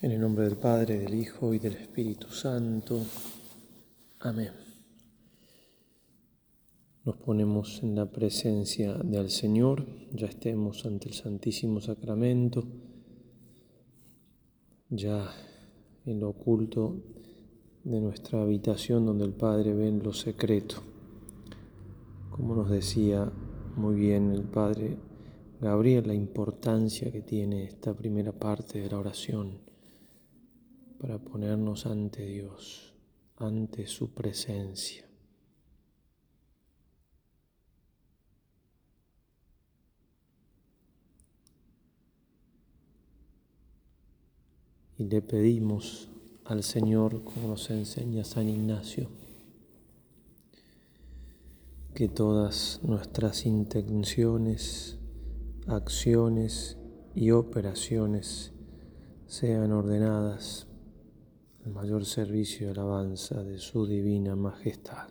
En el nombre del Padre, del Hijo y del Espíritu Santo. Amén. Nos ponemos en la presencia del Señor, ya estemos ante el Santísimo Sacramento, ya en lo oculto de nuestra habitación donde el Padre ve en lo secreto. Como nos decía muy bien el Padre Gabriel, la importancia que tiene esta primera parte de la oración para ponernos ante Dios, ante su presencia. Y le pedimos al Señor, como nos enseña San Ignacio, que todas nuestras intenciones, acciones y operaciones sean ordenadas mayor servicio y alabanza de su divina majestad.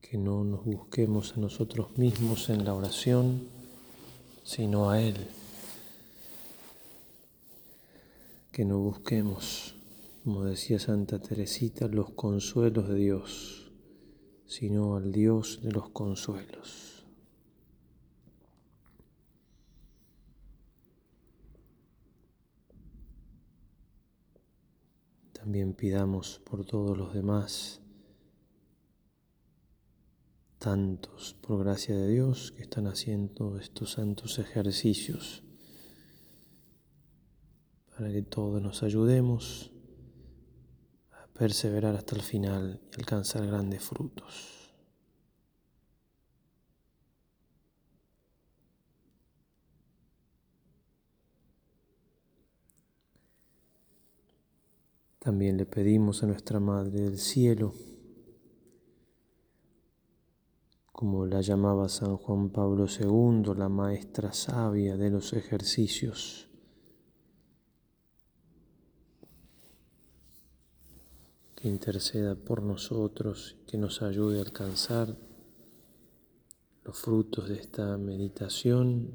Que no nos busquemos a nosotros mismos en la oración, sino a Él. Que no busquemos, como decía Santa Teresita, los consuelos de Dios sino al Dios de los consuelos. También pidamos por todos los demás, tantos por gracia de Dios que están haciendo estos santos ejercicios, para que todos nos ayudemos perseverar hasta el final y alcanzar grandes frutos. También le pedimos a nuestra Madre del Cielo, como la llamaba San Juan Pablo II, la maestra sabia de los ejercicios, que interceda por nosotros, que nos ayude a alcanzar los frutos de esta meditación,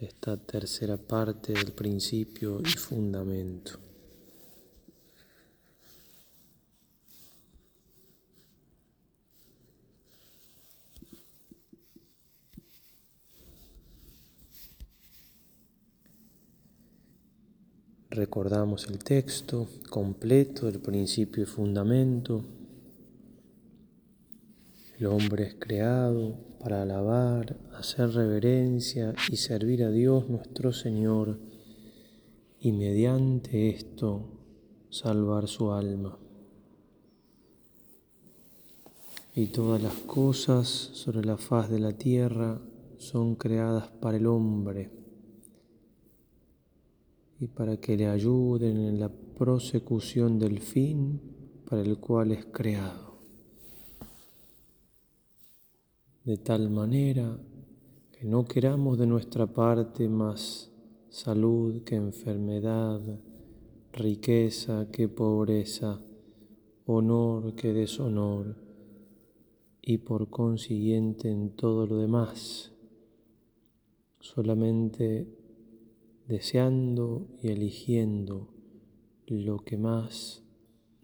de esta tercera parte del principio y fundamento. Recordamos el texto completo, el principio y fundamento. El hombre es creado para alabar, hacer reverencia y servir a Dios nuestro Señor y mediante esto salvar su alma. Y todas las cosas sobre la faz de la tierra son creadas para el hombre y para que le ayuden en la prosecución del fin para el cual es creado. De tal manera que no queramos de nuestra parte más salud que enfermedad, riqueza que pobreza, honor que deshonor, y por consiguiente en todo lo demás, solamente deseando y eligiendo lo que más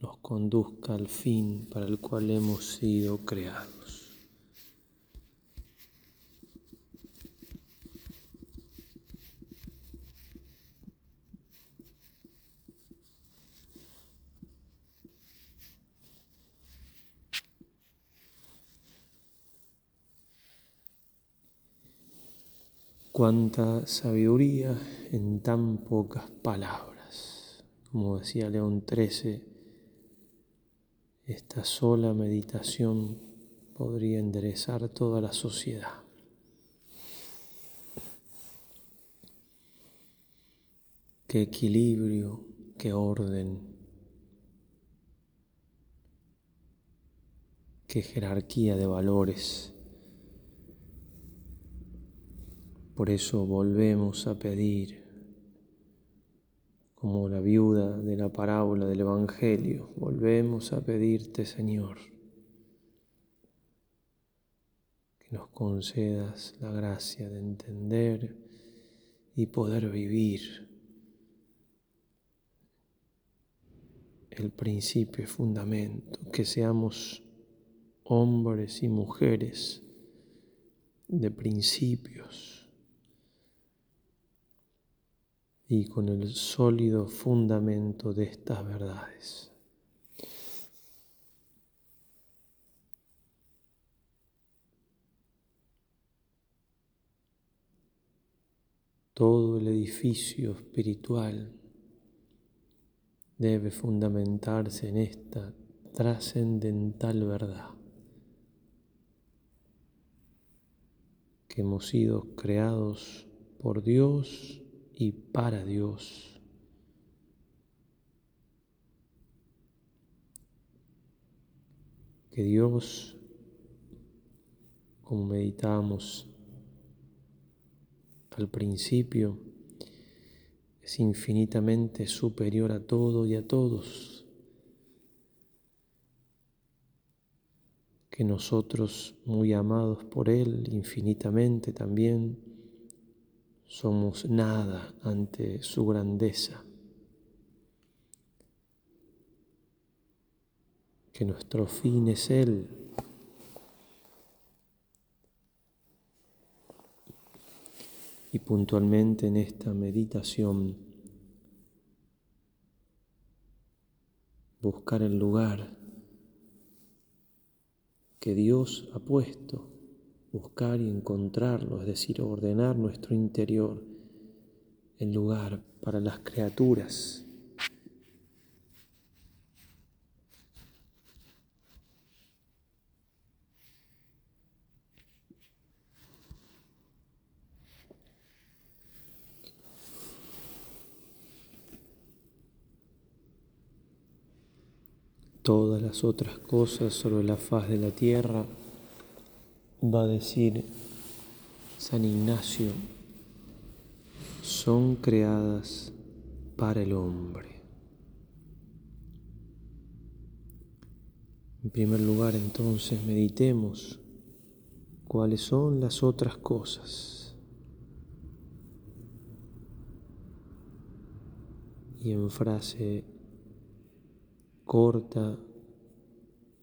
nos conduzca al fin para el cual hemos sido creados. Cuánta sabiduría en tan pocas palabras. Como decía León XIII, esta sola meditación podría enderezar toda la sociedad. Qué equilibrio, qué orden, qué jerarquía de valores Por eso volvemos a pedir como la viuda de la parábola del Evangelio. Volvemos a pedirte, Señor, que nos concedas la gracia de entender y poder vivir el principio y fundamento, que seamos hombres y mujeres de principios y con el sólido fundamento de estas verdades. Todo el edificio espiritual debe fundamentarse en esta trascendental verdad. que hemos sido creados por Dios y para Dios. Que Dios, como meditamos al principio, es infinitamente superior a todo y a todos. que nosotros, muy amados por Él infinitamente también, somos nada ante su grandeza. Que nuestro fin es Él. Y puntualmente en esta meditación, buscar el lugar que Dios ha puesto, buscar y encontrarlo, es decir, ordenar nuestro interior en lugar para las criaturas. todas las otras cosas sobre la faz de la tierra, va a decir San Ignacio, son creadas para el hombre. En primer lugar, entonces, meditemos cuáles son las otras cosas. Y en frase corta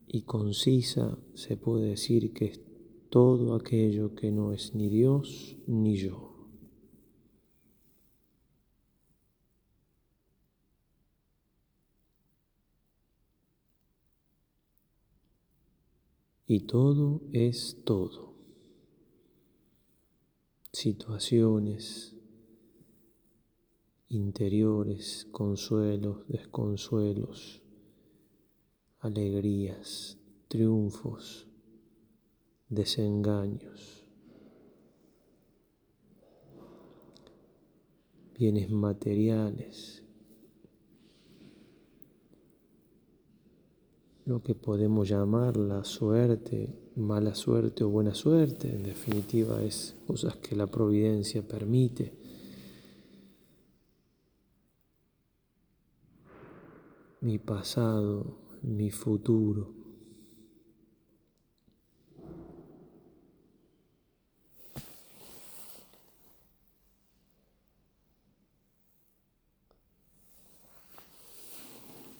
y concisa se puede decir que todo aquello que no es ni Dios ni yo. Y todo es todo. Situaciones, interiores, consuelos, desconsuelos alegrías, triunfos, desengaños, bienes materiales, lo que podemos llamar la suerte, mala suerte o buena suerte, en definitiva es cosas que la providencia permite. Mi pasado, mi futuro.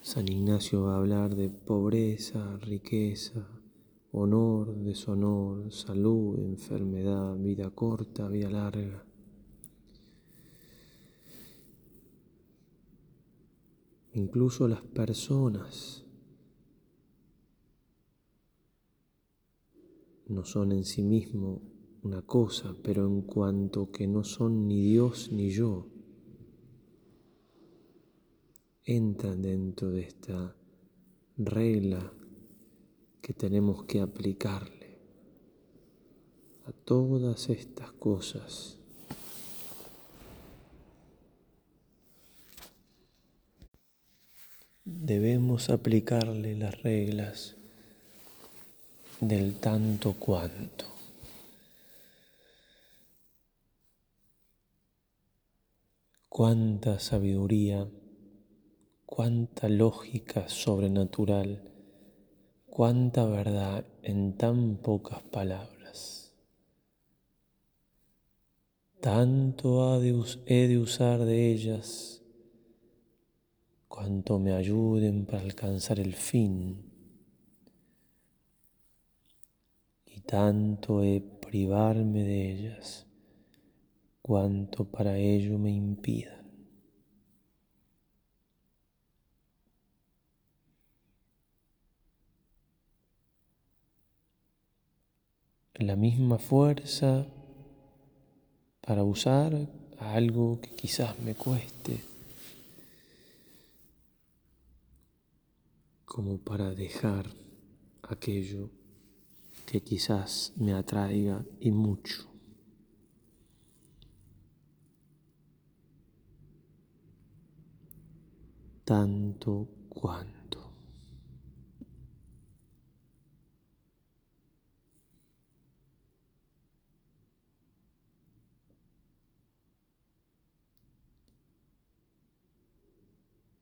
San Ignacio va a hablar de pobreza, riqueza, honor, deshonor, salud, enfermedad, vida corta, vida larga. Incluso las personas no son en sí mismo una cosa, pero en cuanto que no son ni Dios ni yo, entran dentro de esta regla que tenemos que aplicarle a todas estas cosas. Debemos aplicarle las reglas del tanto cuanto. Cuánta sabiduría cuánta lógica sobrenatural, cuánta verdad en tan pocas palabras. Tanto he de usar de ellas cuanto me ayuden para alcanzar el fin. Y tanto he privarme de ellas cuanto para ello me impidan. La misma fuerza para usar algo que quizás me cueste, como para dejar aquello que quizás me atraiga y mucho. tanto cuanto.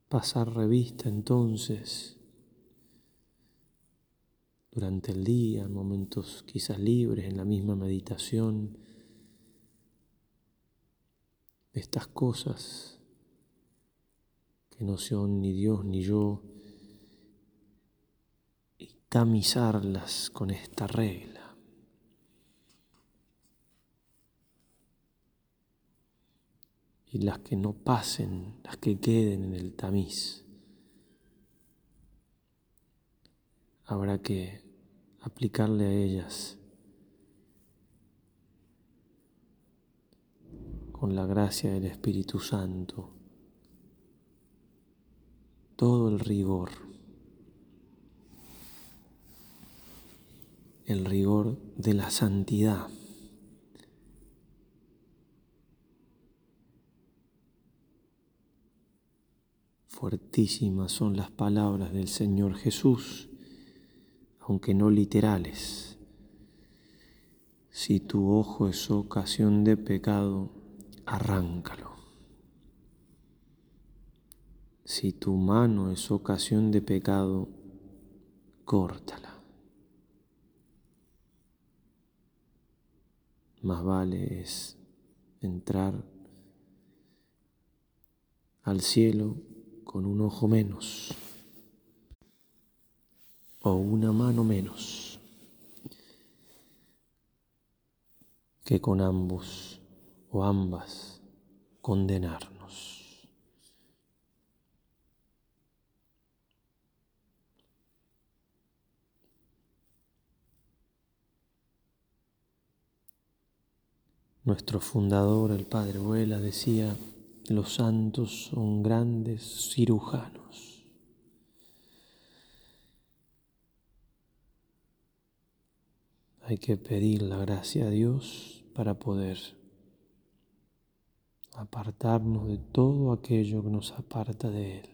Pasar revista entonces durante el día, en momentos quizás libres, en la misma meditación, estas cosas que no son ni Dios ni yo, y camisarlas con esta regla. Y las que no pasen, las que queden en el tamiz, habrá que aplicarle a ellas con la gracia del Espíritu Santo todo el rigor, el rigor de la santidad. Fuertísimas son las palabras del Señor Jesús, aunque no literales. Si tu ojo es ocasión de pecado, arráncalo. Si tu mano es ocasión de pecado, córtala. Más vale es entrar al cielo con un ojo menos o una mano menos que con ambos o ambas condenar. Nuestro fundador, el Padre Huela, decía, los santos son grandes cirujanos. Hay que pedir la gracia a Dios para poder apartarnos de todo aquello que nos aparta de Él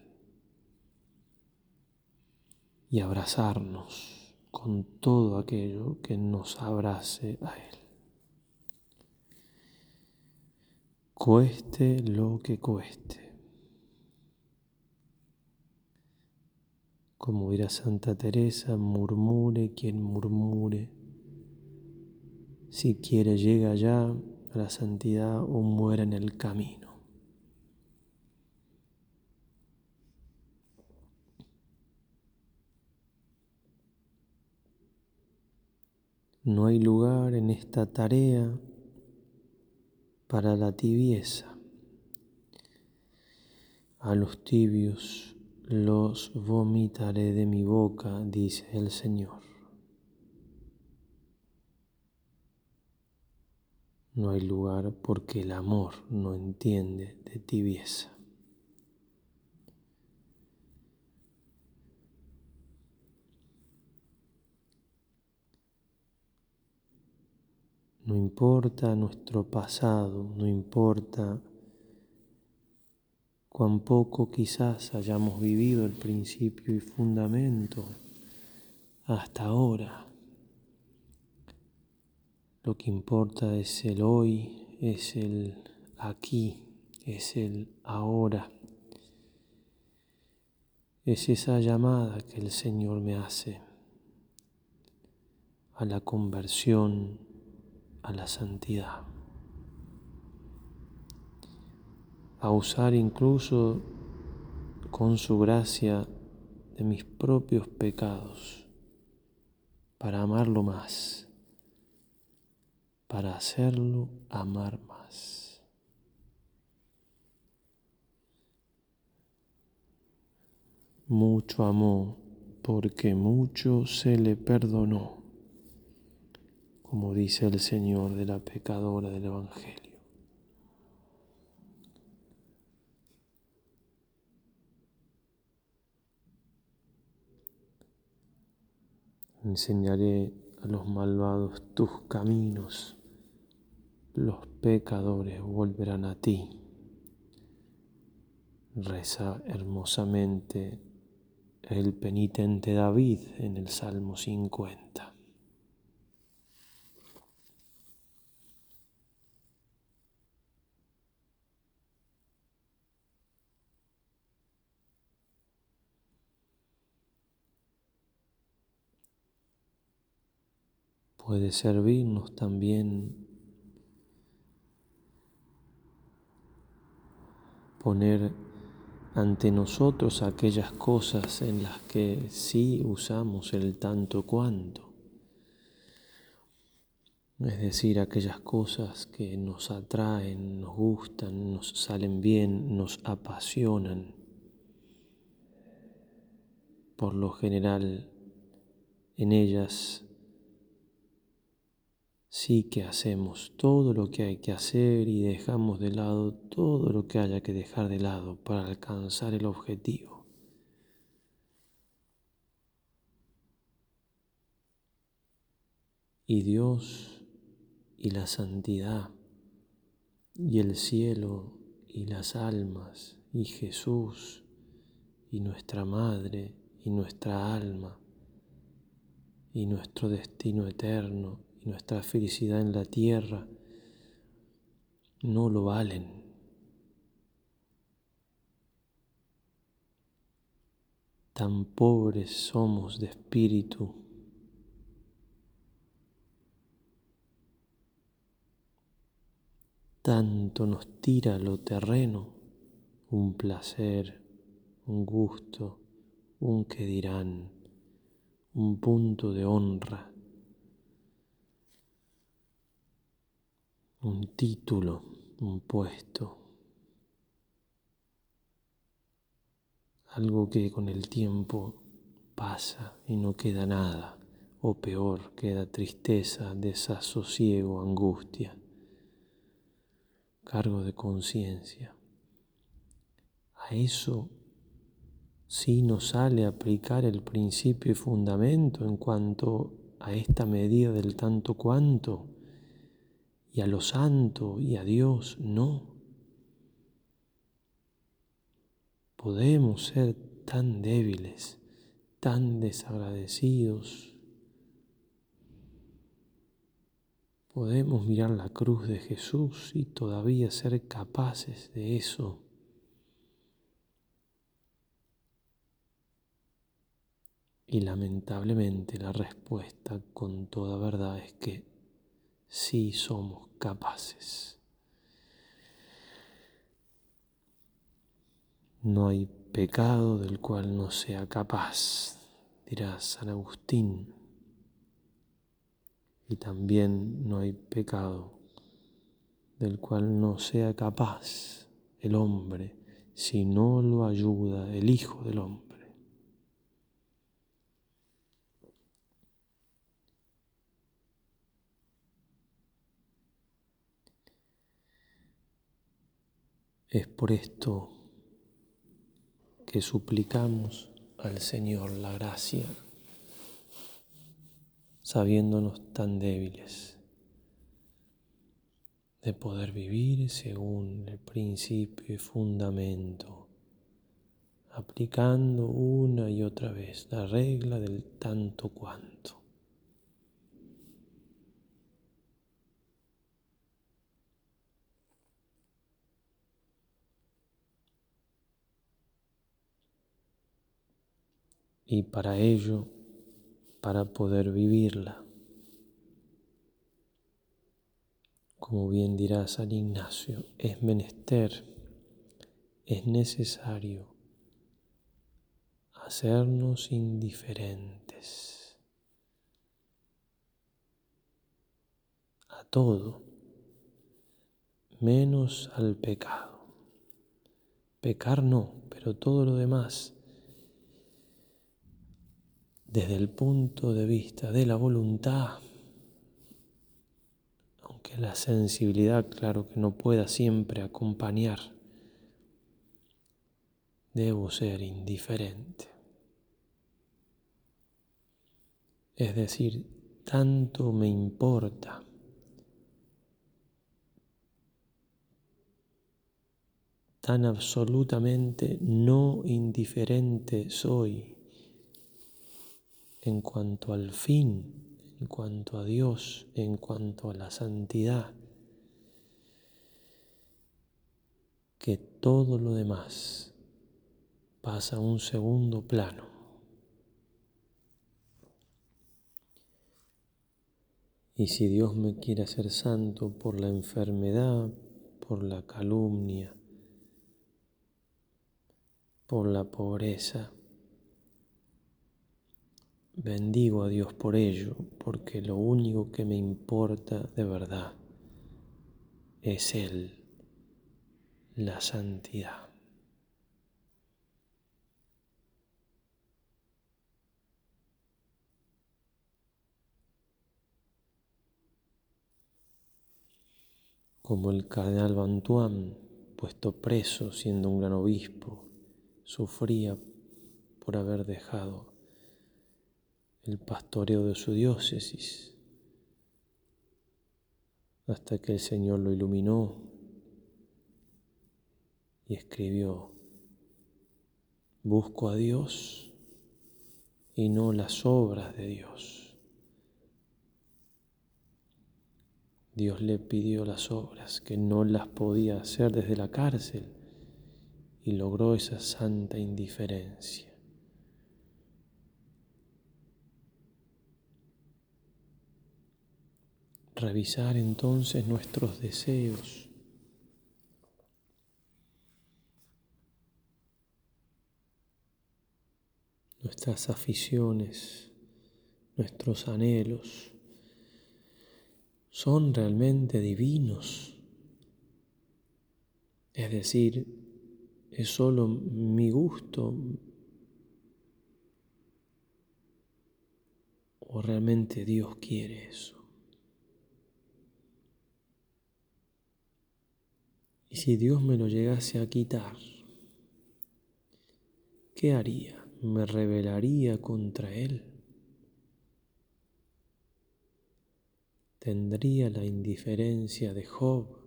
y abrazarnos con todo aquello que nos abrace a Él. Cueste lo que cueste. Como dirá Santa Teresa, murmure quien murmure. Si quiere llega ya a la santidad o muera en el camino. No hay lugar en esta tarea para la tibieza. A los tibios los vomitaré de mi boca, dice el Señor. No hay lugar porque el amor no entiende de tibieza. No importa nuestro pasado, no importa cuán poco quizás hayamos vivido el principio y fundamento hasta ahora. Lo que importa es el hoy, es el aquí, es el ahora. es esa llamada que el Señor me hace a la conversión, a la santidad, a usar incluso con su gracia de mis propios pecados para amarlo más, para hacerlo amar más. Mucho amó porque mucho se le perdonó, como dice el Señor de la pecadora del Evangelio. Enseñaré a los malvados tus caminos, los pecadores volverán a ti. Reza hermosamente el penitente David en el Salmo 50. Puede servirnos también poner ante nosotros aquellas cosas en las que sí usamos el tanto cuanto. Es decir, aquellas cosas que nos atraen, nos gustan, nos salen bien, nos apasionan. Por lo general, en ellas sí que hacemos todo lo que hay que hacer y dejamos de lado todo lo que haya que dejar de lado para alcanzar el objetivo. Y Dios y la santidad y el cielo y las almas y Jesús y nuestra madre y nuestra alma y nuestro destino eterno nuestra felicidad en la tierra no lo valen. Tan pobres somos de espíritu. Tanto nos tira lo terreno, un placer, un gusto, un que dirán, un punto de honra. Un título, un puesto, algo que con el tiempo pasa y no queda nada, o peor, queda tristeza, desasosiego, angustia, cargo de conciencia. A eso sí nos sale aplicar el principio y fundamento en cuanto a esta medida del tanto cuanto y a lo santo y a Dios no. Podemos ser tan débiles, tan desagradecidos. Podemos mirar la cruz de Jesús y todavía ser capaces de eso. Y lamentablemente la respuesta con toda verdad es que sí somos capaces. No hay pecado del cual no sea capaz, dirá San Agustín. Y también no hay pecado del cual no sea capaz el hombre si no lo ayuda el Hijo del Hombre. Es por esto que suplicamos al Señor la gracia, sabiéndonos tan débiles, de poder vivir según el principio y fundamento, aplicando una y otra vez la regla del tanto cuanto. Y para ello, para poder vivirla. Como bien dirá San Ignacio, es menester, es necesario hacernos indiferentes a todo, menos al pecado. Pecar no, pero todo lo demás, desde el punto de vista de la voluntad, aunque la sensibilidad, claro que no pueda siempre acompañar, debo ser indiferente. Es decir, tanto me importa tan absolutamente no indiferente soy en cuanto al fin, en cuanto a Dios, en cuanto a la santidad, que todo lo demás pasa a un segundo plano. Y si Dios me quiere hacer santo por la enfermedad, por la calumnia, por la pobreza. Bendigo a Dios por ello, porque lo único que me importa de verdad es Él, la santidad. Como el cardenal Bantuán, puesto preso siendo un gran obispo, sufría por haber dejado el pastoreo de su diócesis, hasta que el Señor lo iluminó y escribió, busco a Dios y no las obras de Dios. Dios le pidió las obras que no las podía hacer desde la cárcel y logró esa santa indiferencia. Revisar entonces nuestros deseos. nuestras aficiones, nuestros anhelos, son realmente divinos. Es decir, es solo mi gusto o realmente Dios quiere eso. Y si Dios me lo llegase a quitar, ¿qué haría? ¿Me rebelaría contra Él? ¿Tendría la indiferencia de Job?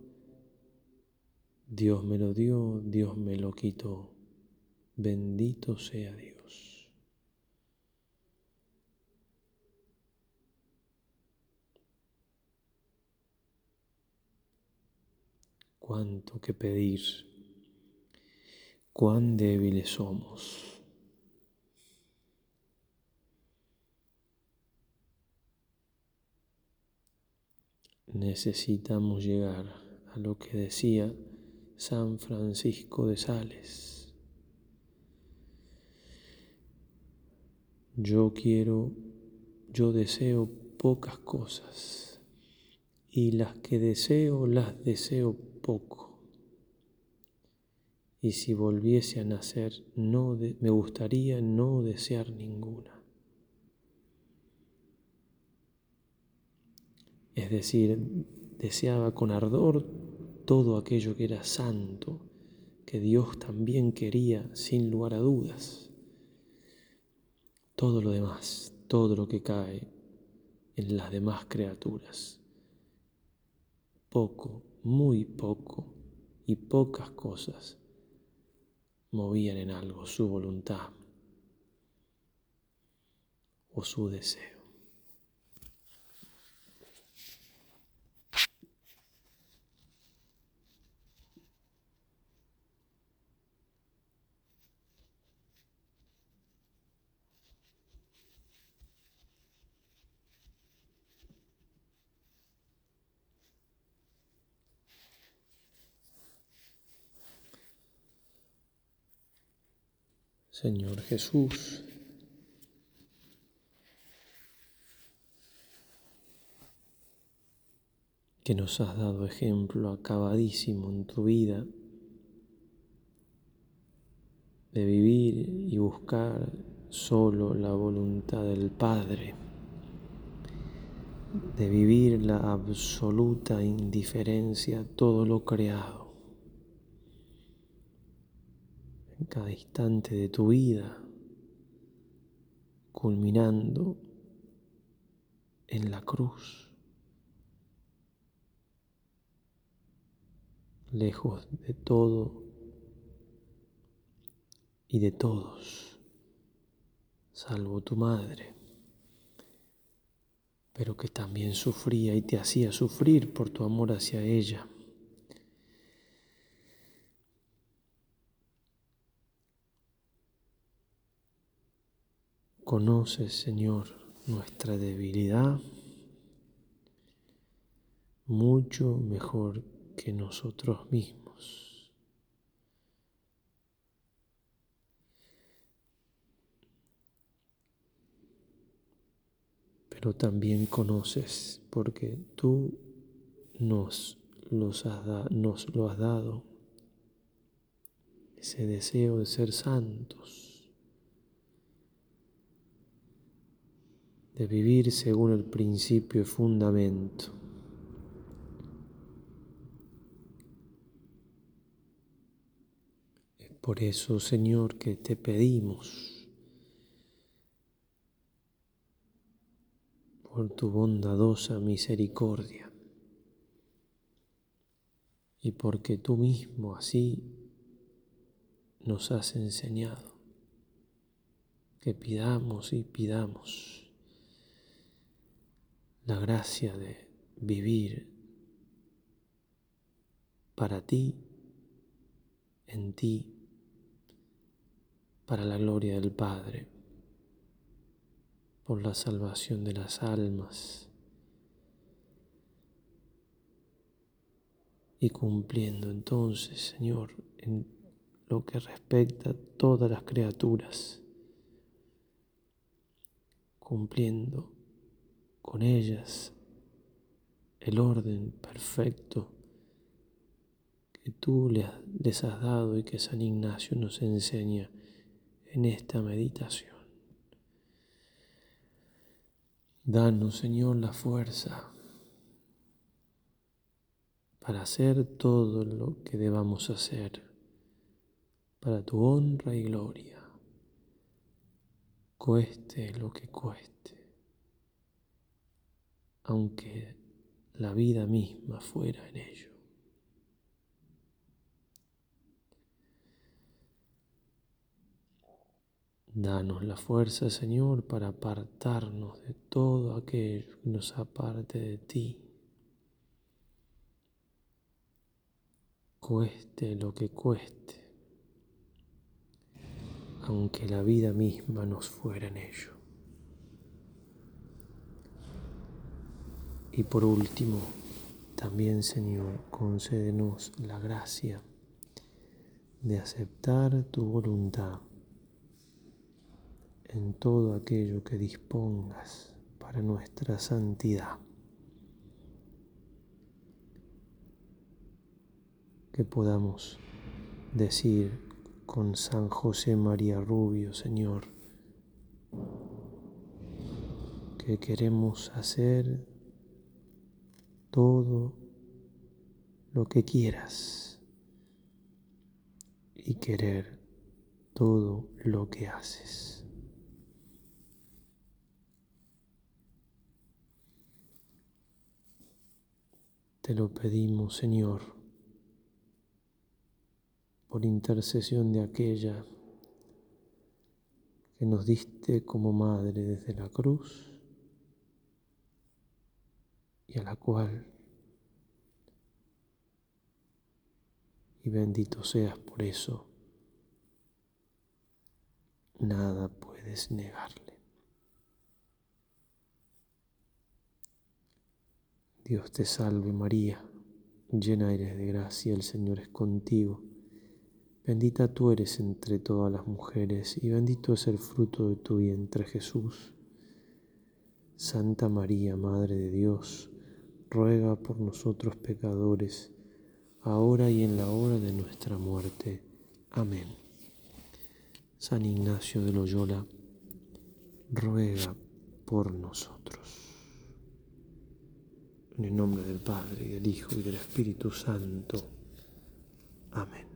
Dios me lo dio, Dios me lo quitó. Bendito sea Dios. Cuánto que pedir, cuán débiles somos. Necesitamos llegar a lo que decía San Francisco de Sales. Yo quiero, yo deseo pocas cosas y las que deseo las deseo poco. Y si volviese a nacer, no me gustaría no desear ninguna. Es decir, deseaba con ardor todo aquello que era santo, que Dios también quería sin lugar a dudas. Todo lo demás, todo lo que cae en las demás criaturas. Poco, muy poco y pocas cosas movían en algo su voluntad o su deseo. Señor Jesús. que nos has dado ejemplo acabadísimo en tu vida de vivir y buscar solo la voluntad del Padre, de vivir la absoluta indiferencia a todo lo creado. En cada instante de tu vida, culminando en la cruz. lejos de todo y de todos, salvo tu madre, pero que también sufría y te hacía sufrir por tu amor hacia ella. Conoces, Señor, nuestra debilidad mucho mejor que nosotros mismos. Pero también conoces porque tú nos, los nos lo has dado, ese deseo de ser santos, de vivir según el principio y fundamento. Por eso, Señor, que te pedimos por tu bondadosa misericordia y porque tú mismo así nos has enseñado que pidamos y pidamos la gracia de vivir para ti, en ti para la gloria del Padre, por la salvación de las almas y cumpliendo entonces, Señor, en lo que respecta a todas las criaturas, cumpliendo con ellas el orden perfecto que tú les has dado y que San Ignacio nos enseña en esta meditación. Danos, Señor, la fuerza para hacer todo lo que debamos hacer para tu honra y gloria, cueste lo que cueste, aunque la vida misma fuera en ello. Danos la fuerza, Señor, para apartarnos de todo aquello que nos aparte de ti. Cueste lo que cueste, aunque la vida misma nos fuera en ello. Y por último, también, Señor, concédenos la gracia de aceptar tu voluntad en todo aquello que dispongas para nuestra santidad. Que podamos decir con San José María Rubio, Señor, que queremos hacer todo lo que quieras y querer todo lo que haces. Te lo pedimos, Señor, por intercesión de aquella que nos diste como madre desde la cruz y a la cual, y bendito seas por eso, nada puedes negarle. Dios te salve María, llena eres de gracia, el Señor es contigo. Bendita tú eres entre todas las mujeres y bendito es el fruto de tu vientre Jesús. Santa María, Madre de Dios, ruega por nosotros pecadores, ahora y en la hora de nuestra muerte. Amén. San Ignacio de Loyola, ruega por nosotros. En el nombre del Padre, y del Hijo, y del Espíritu Santo. Amén.